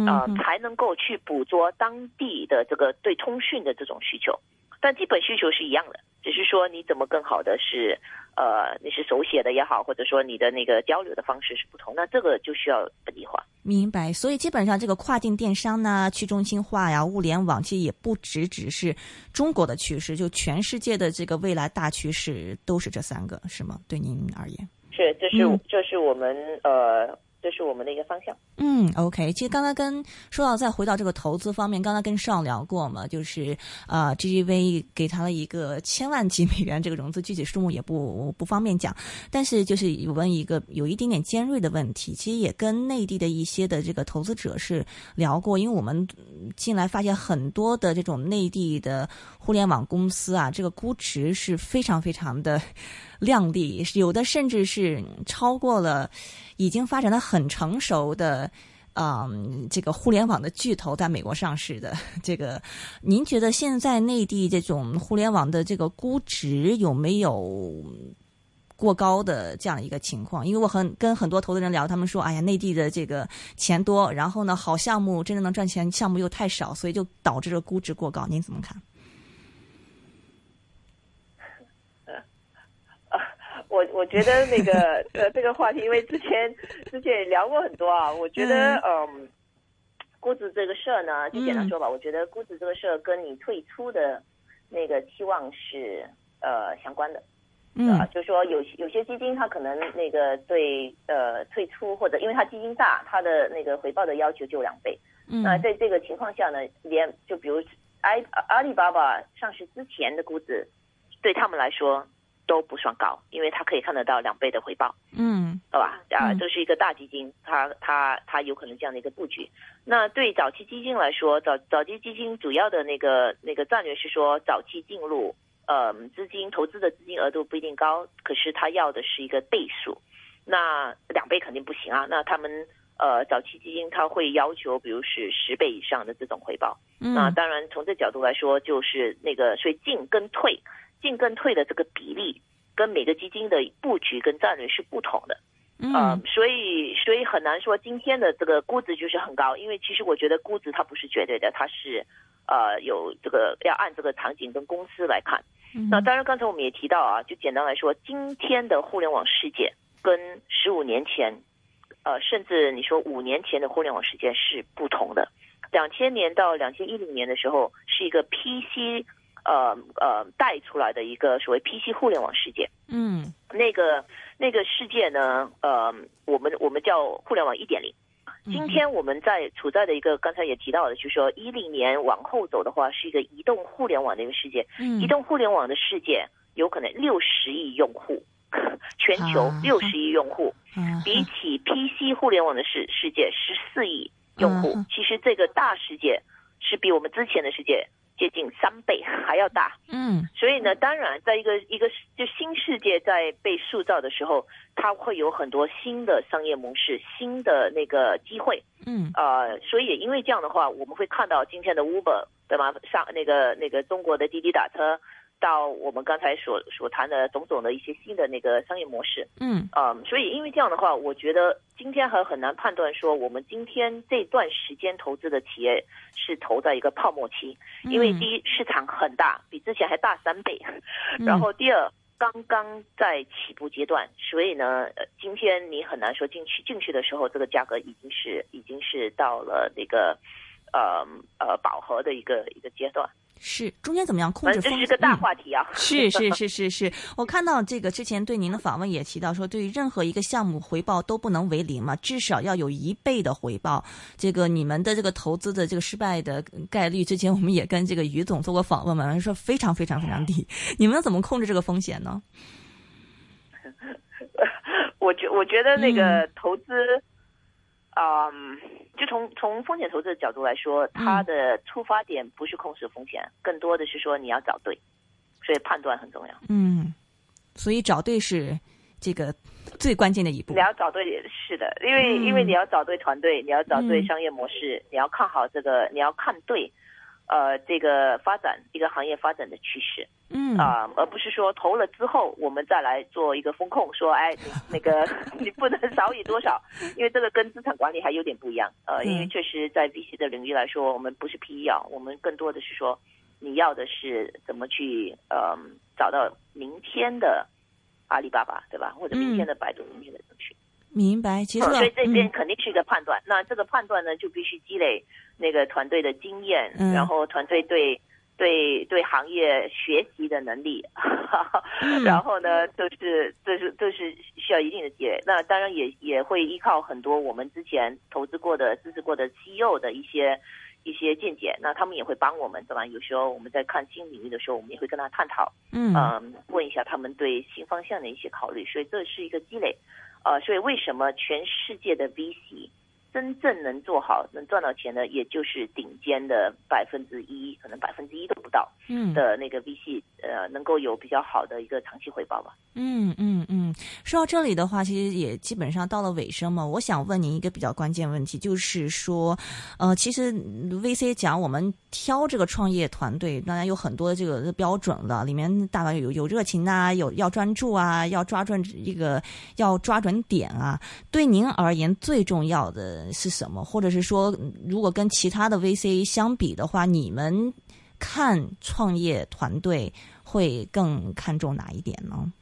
啊、嗯才能够去捕捉当地的这个对通讯的这种需求。但基本需求是一样的，只是说你怎么更好的是，呃，你是手写的也好，或者说你的那个交流的方式是不同，那这个就需要本地化。明白，所以基本上这个跨境电商呢、去中心化呀、物联网，其实也不只只是中国的趋势，就全世界的这个未来大趋势都是这三个，是吗？对您而言？是，这是、嗯这是我们呃，这是我们的一个方向。嗯，OK。其实刚才跟说到再回到这个投资方面，刚才跟上聊过嘛，就是呃，GGV 给他了一个千万级美元这个融资，具体数目也不不方便讲。但是就是有问一个有一点点尖锐的问题，其实也跟内地的一些的这个投资者是聊过，因为我们嗯进来发现很多的这种内地的互联网公司啊，这个估值是非常非常的靓丽，有的甚至是超过了已经发展的很成熟的。嗯，这个互联网的巨头在美国上市的，这个您觉得现在内地这种互联网的这个估值有没有过高的这样一个情况？因为我很跟很多投资人聊，他们说，哎呀，内地的这个钱多，然后呢，好项目真正能赚钱项目又太少，所以就导致了估值过高。您怎么看？我我觉得那个 呃这个话题，因为之前之前也聊过很多啊，我觉得嗯，估值这个事儿呢，就简单说吧，我觉得估值这个事儿跟你退出的那个期望是呃相关的。嗯啊，就是说有有些基金它可能那个对呃退出或者因为它基金大，它的那个回报的要求就两倍。嗯那在这个情况下呢，连就比如阿阿里巴巴上市之前的估值，对他们来说都不算高，因为它可以看得到两倍的回报，嗯好吧？啊，嗯这是一个大基金，它它它有可能这样的一个布局。那对早期基金来说，早早期基金主要的那个那个战略是说早期进入。呃，资金投资的资金额度不一定高，可是他要的是一个倍数，那两倍肯定不行啊。那他们呃早期基金他会要求，比如是十倍以上的这种回报。嗯那当然从这角度来说，就是那个所以进跟退，进跟退的这个比例跟每个基金的布局跟战略是不同的。呃嗯，所以所以很难说今天的这个估值就是很高，因为其实我觉得估值它不是绝对的，它是呃有这个要按这个场景跟公司来看。嗯那当然，刚才我们也提到啊，就简单来说，今天的互联网世界跟十五年前，呃，甚至你说五年前的互联网世界是不同的。两千年到两千一零年的时候，是一个 PC 呃呃带出来的一个所谓 PC 互联网世界。嗯那个那个世界呢，呃，我们我们叫互联网一点零。今天我们在处在的一个，刚才也提到的，就是说一零年往后走的话，是一个移动互联网的一个世界。嗯移动互联网的世界有可能六十亿用户，全球啊六十亿用户，啊比起 PC 互联网的世世界十四亿用户嗯，其实这个大世界是比我们之前的世界接近三倍还要大。嗯所以呢，当然，在一个一个就新世界在被塑造的时候，它会有很多新的商业模式、新的那个机会。嗯呃，所以也因为这样的话，我们会看到今天的 Uber 对吗？上那个那个中国的滴滴打车，到我们刚才所所谈的种种的一些新的那个商业模式，嗯。嗯，所以因为这样的话，我觉得今天还很难判断说我们今天这段时间投资的企业是投在一个泡沫期，因为第一市场很大，比之前还大三倍，然后第二刚刚在起步阶段，所以呢，呃今天你很难说进去进去的时候，这个价格已经是已经是到了那个呃呃饱和的一个一个阶段，是中间怎么样控制风险？这是个大嗯话题啊。是是是是是，我看到这个之前对您的访问也提到说，对于任何一个项目回报都不能为零嘛，至少要有一倍的回报。这个你们的这个投资的这个失败的概率，之前我们也跟这个于总做过访问嘛，说非常非常非常低。你们怎么控制这个风险呢？我觉我觉得那个投资，嗯，就从从风险投资的角度来说，它的出发点不是控制风险，更多的是说你要找对，所以判断很重要。嗯，所以找对是这个最关键的一步你。要找对，是的，因为、嗯因为你要找对团队，你要找对嗯商业模式，你要看好这个，你要看对，呃，这个发展一个行业发展的趋势。嗯啊、而不是说投了之后我们再来做一个风控，说哎，你 那个 你不能少于多少，因为这个跟资产管理还有点不一样。呃，因为嗯确实在 VC 的领域来说，我们不是 PE 啊，我们更多的是说你要的是怎么去呃找到明天的阿里巴巴，对吧？或者明天的百度，明天的腾讯。明白。其实、嗯所以这边嗯肯定是一个判断。那这个判断呢，就必须积累那个团队的经验，嗯然后团队对对对行业学习的能力，嗯 然后呢，就是就是就是需要一定的积累。那当然也也会依靠很多我们之前投资过的、支持过的 CEO 的一些。一些见解，那他们也会帮我们，对吧？有时候我们在看新领域的时候，我们也会跟他探讨，嗯嗯，问一下他们对新方向的一些考虑，所以这是一个积累，呃，所以为什么全世界的 VC 真正能做好、能赚到钱的，也就是顶尖的百分之一，可能百分之一都不到嗯的那个 VC，呃，能够有比较好的一个长期回报吧。嗯嗯嗯，说到这里的话，其实也基本上到了尾声嘛。我想问您一个比较关键问题，就是说，呃，其实 VC 讲我们挑这个创业团队，当然有很多这个标准了，里面大概有有热情啊，有要专注啊，要抓准一个要抓准点啊。对您而言，最重要的是什么？或者是说，如果跟其他的 VC 相比的话，你们看创业团队会更看重哪一点呢？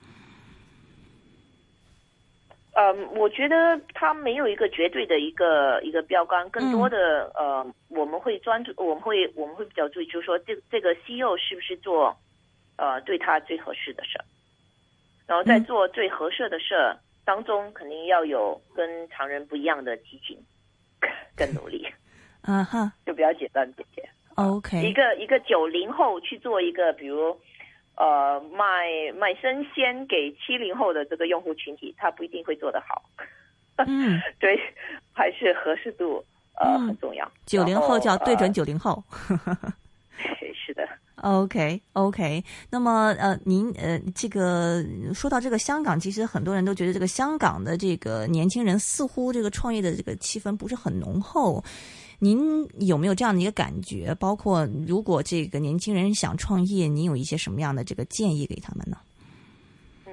嗯，我觉得它没有一个绝对的一个一个标杆，更多的、呃，我们会专注，我们会我们会比较注意，就是说这这个 CEO 是不是做呃对他最合适的事儿，然后在嗯。做最合适的事儿当中，肯定要有跟常人不一样的激情，更努力，啊哈。就比较简单这些。一，OK，一个一个九零后去做一个，比如呃卖卖生鲜给七零后的这个用户群体，他不一定会做得好。嗯，对，还是合适度呃、嗯很重要。九零后叫对准九零后。后呃是的，OK OK，那么呃，您呃，这个说到这个香港，其实很多人都觉得这个香港的这个年轻人似乎这个创业的这个气氛不是很浓厚。您有没有这样的一个感觉？包括如果这个年轻人想创业，您有一些什么样的这个建议给他们呢？嗯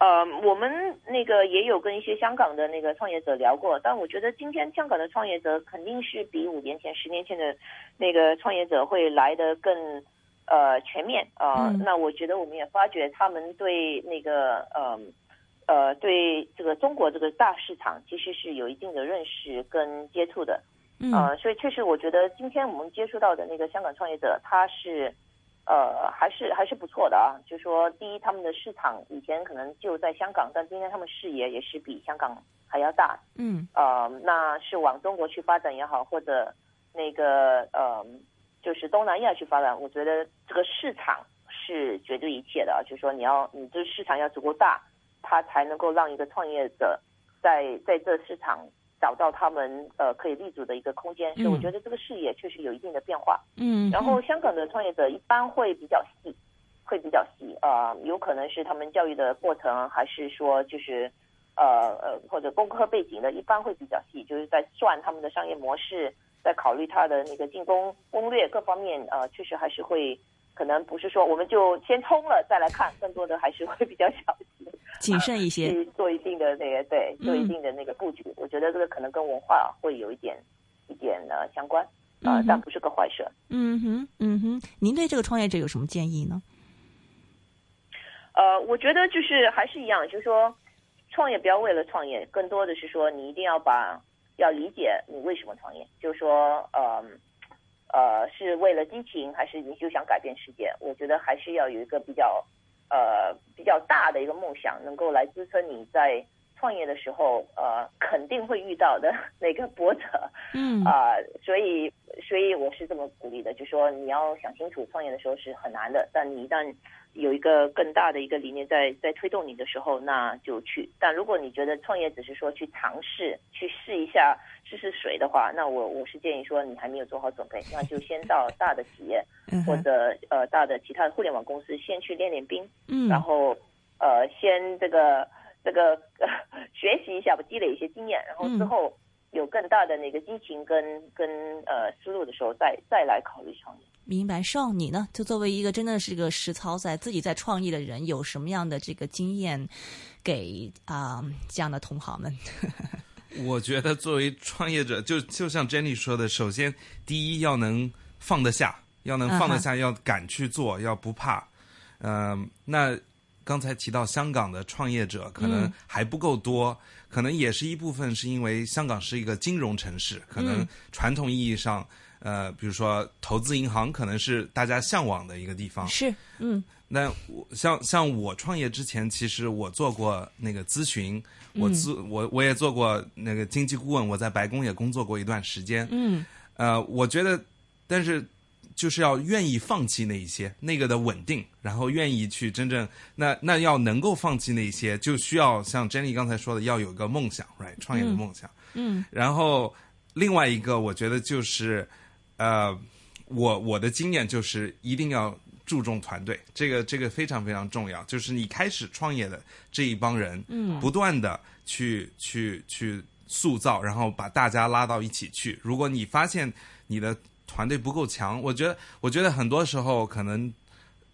呃，我们那个也有跟一些香港的那个创业者聊过，但我觉得今天香港的创业者肯定是比五年前、十年前的那个创业者会来的更呃全面啊、呃嗯那我觉得我们也发觉他们对那个呃呃对这个中国这个大市场其实是有一定的认识跟接触的。嗯呃，所以确实，我觉得今天我们接触到的那个香港创业者，他是，呃，还是还是不错的啊。就说第一，他们的市场以前可能就在香港，但今天他们视野也是比香港还要大。嗯呃，那是往中国去发展也好，或者那个呃，就是东南亚去发展，我觉得这个市场是绝对一切的啊。就是说，你要你这市场要足够大，它才能够让一个创业者在在这市场找到他们呃可以立足的一个空间。所以我嗯觉得这个视野确实有一定的变化。嗯，然后香港的创业者一般会比较细，会比较细啊、呃有可能是他们教育的过程，还是说就是呃呃或者工科背景的，一般会比较细，就是在算他们的商业模式，在考虑他的那个进攻攻略各方面，呃，确实还是会可能不是说我们就先冲了再来看，更多的还是会比较小心、谨慎一些，去做一定的那个对，做一定的那个布局。我觉得这个可能跟文化会有一点一点呢相关啊、但不是个坏事。嗯哼，嗯哼，您对这个创业者有什么建议呢？呃，我觉得就是还是一样，就是说创业不要为了创业，更多的是说你一定要把要理解你为什么创业，就是说呃。呃，是为了激情，还是你就想改变世界？我觉得还是要有一个比较，呃，比较大的一个梦想，能够来支撑你在创业的时候，呃，肯定会遇到的 那个波折。嗯啊、所以，所以我是这么鼓励的，就说你要想清楚，创业的时候是很难的，但你一旦有一个更大的一个理念在在推动你的时候，那就去。但如果你觉得创业只是说去尝试、去试一下、试试水的话，那我我是建议说你还没有做好准备，那就先到大的企业嗯或者呃大的其他的互联网公司先去练练兵，嗯然后呃先这个这个、呃、学习一下吧，积累一些经验，然后之嗯后有更大的那个激情跟跟呃思路的时候，再再来考虑创业。明白，少你呢？就作为一个真的是个实操在自己在创业的人，有什么样的这个经验给啊、这样的同行们？我觉得作为创业者，就就像 Jenny 说的，首先第一要能放得下，要能放得下，要敢去做，要不怕。嗯、那刚才提到香港的创业者可能还不够多，可能也是一部分是因为香港是一个金融城市，可能传统意义上，呃，比如说投资银行可能是大家向往的一个地方。是，嗯。那我像像我创业之前，其实我做过那个咨询，我咨、我我也做过那个经济顾问，我在白宫也工作过一段时间。嗯。呃，我觉得，但是就是要愿意放弃那一些那个的稳定，然后愿意去真正那那要能够放弃那一些，就需要像 Jenny 刚才说的，要有个梦想，right，创业的梦想。嗯然后另外一个，我觉得就是，呃，我我的经验就是一定要注重团队，这个这个非常非常重要。就是你开始创业的这一帮人，嗯，不断的去去去塑造，然后把大家拉到一起去。如果你发现你的团队不够强，我觉得我觉得很多时候可能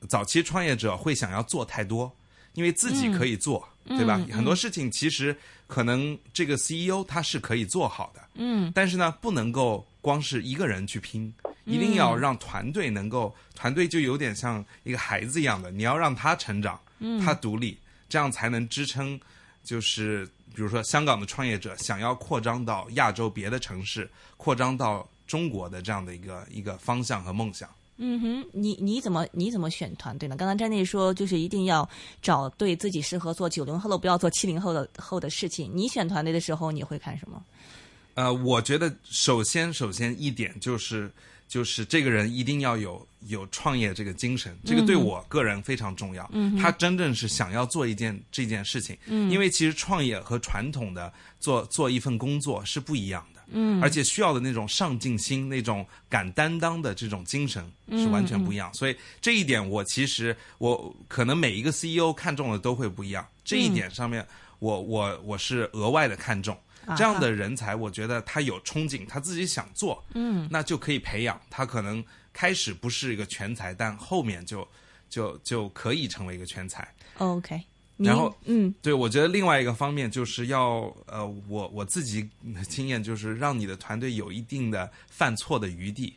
早期创业者会想要做太多，因为自己可以做，对吧？很多事情其实可能这个 CEO 他是可以做好的，嗯但是呢，不能够光是一个人去拼，一定要让团队能够，团队就有点像一个孩子一样的，你要让他成长，他独立，这样才能支撑。就是比如说香港的创业者想要扩张到亚洲别的城市，扩张到中国的这样的一个一个方向和梦想。嗯哼，你你怎么你怎么选团队呢？刚刚詹内说，就是一定要找对自己适合做九零后的，不要做七零后的后的事情。你选团队的时候，你会看什么？呃，我觉得首先首先一点就是就是这个人一定要有有创业这个精神，这个对我个人非常重要。嗯，他真正是想要做一件这件事情。嗯，因为其实创业和传统的做做一份工作是不一样的。嗯，而且需要的那种上进心、那种敢担当的这种精神是完全不一样。所以这一点，我其实我可能每一个 CEO 看中的都会不一样。这一点上面，我我我是额外的看重。这样的人才，我觉得他有憧憬，他自己想做，嗯，那就可以培养。他可能开始不是一个全才，但后面就就就可以成为一个全才。OK，你然后嗯对，我觉得另外一个方面就是要呃，我我自己的经验就是让你的团队有一定的犯错的余地，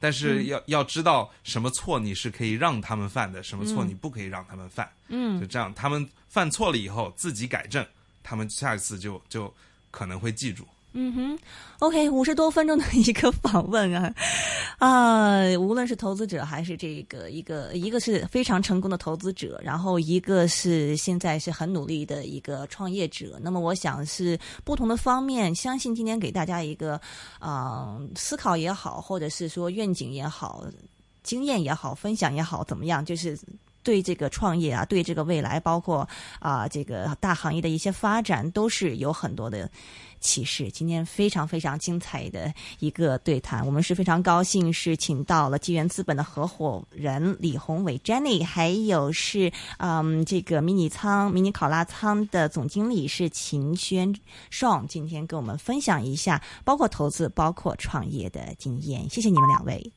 但是要、要知道什么错你是可以让他们犯的，什么错你不可以让他们犯。嗯，就这样，他们犯错了以后自己改正，他们下一次就就可能会记住。嗯哼 OK，五十多分钟的一个访问啊，啊，无论是投资者还是这个一个，一个是非常成功的投资者，然后一个是现在是很努力的一个创业者。那么我想是不同的方面，相信今天给大家一个啊、呃思考也好，或者是说愿景也好，经验也好，分享也好，怎么样，就是。对这个创业啊，对这个未来，包括啊、这个大行业的一些发展，都是有很多的启示。今天非常非常精彩的一个对谈，我们是非常高兴是请到了纪元资本的合伙人李宏伟 Jenny，还有是嗯这个迷你仓迷你考拉仓的总经理是秦轩爽，今天跟我们分享一下包括投资、包括创业的经验。谢谢你们两位。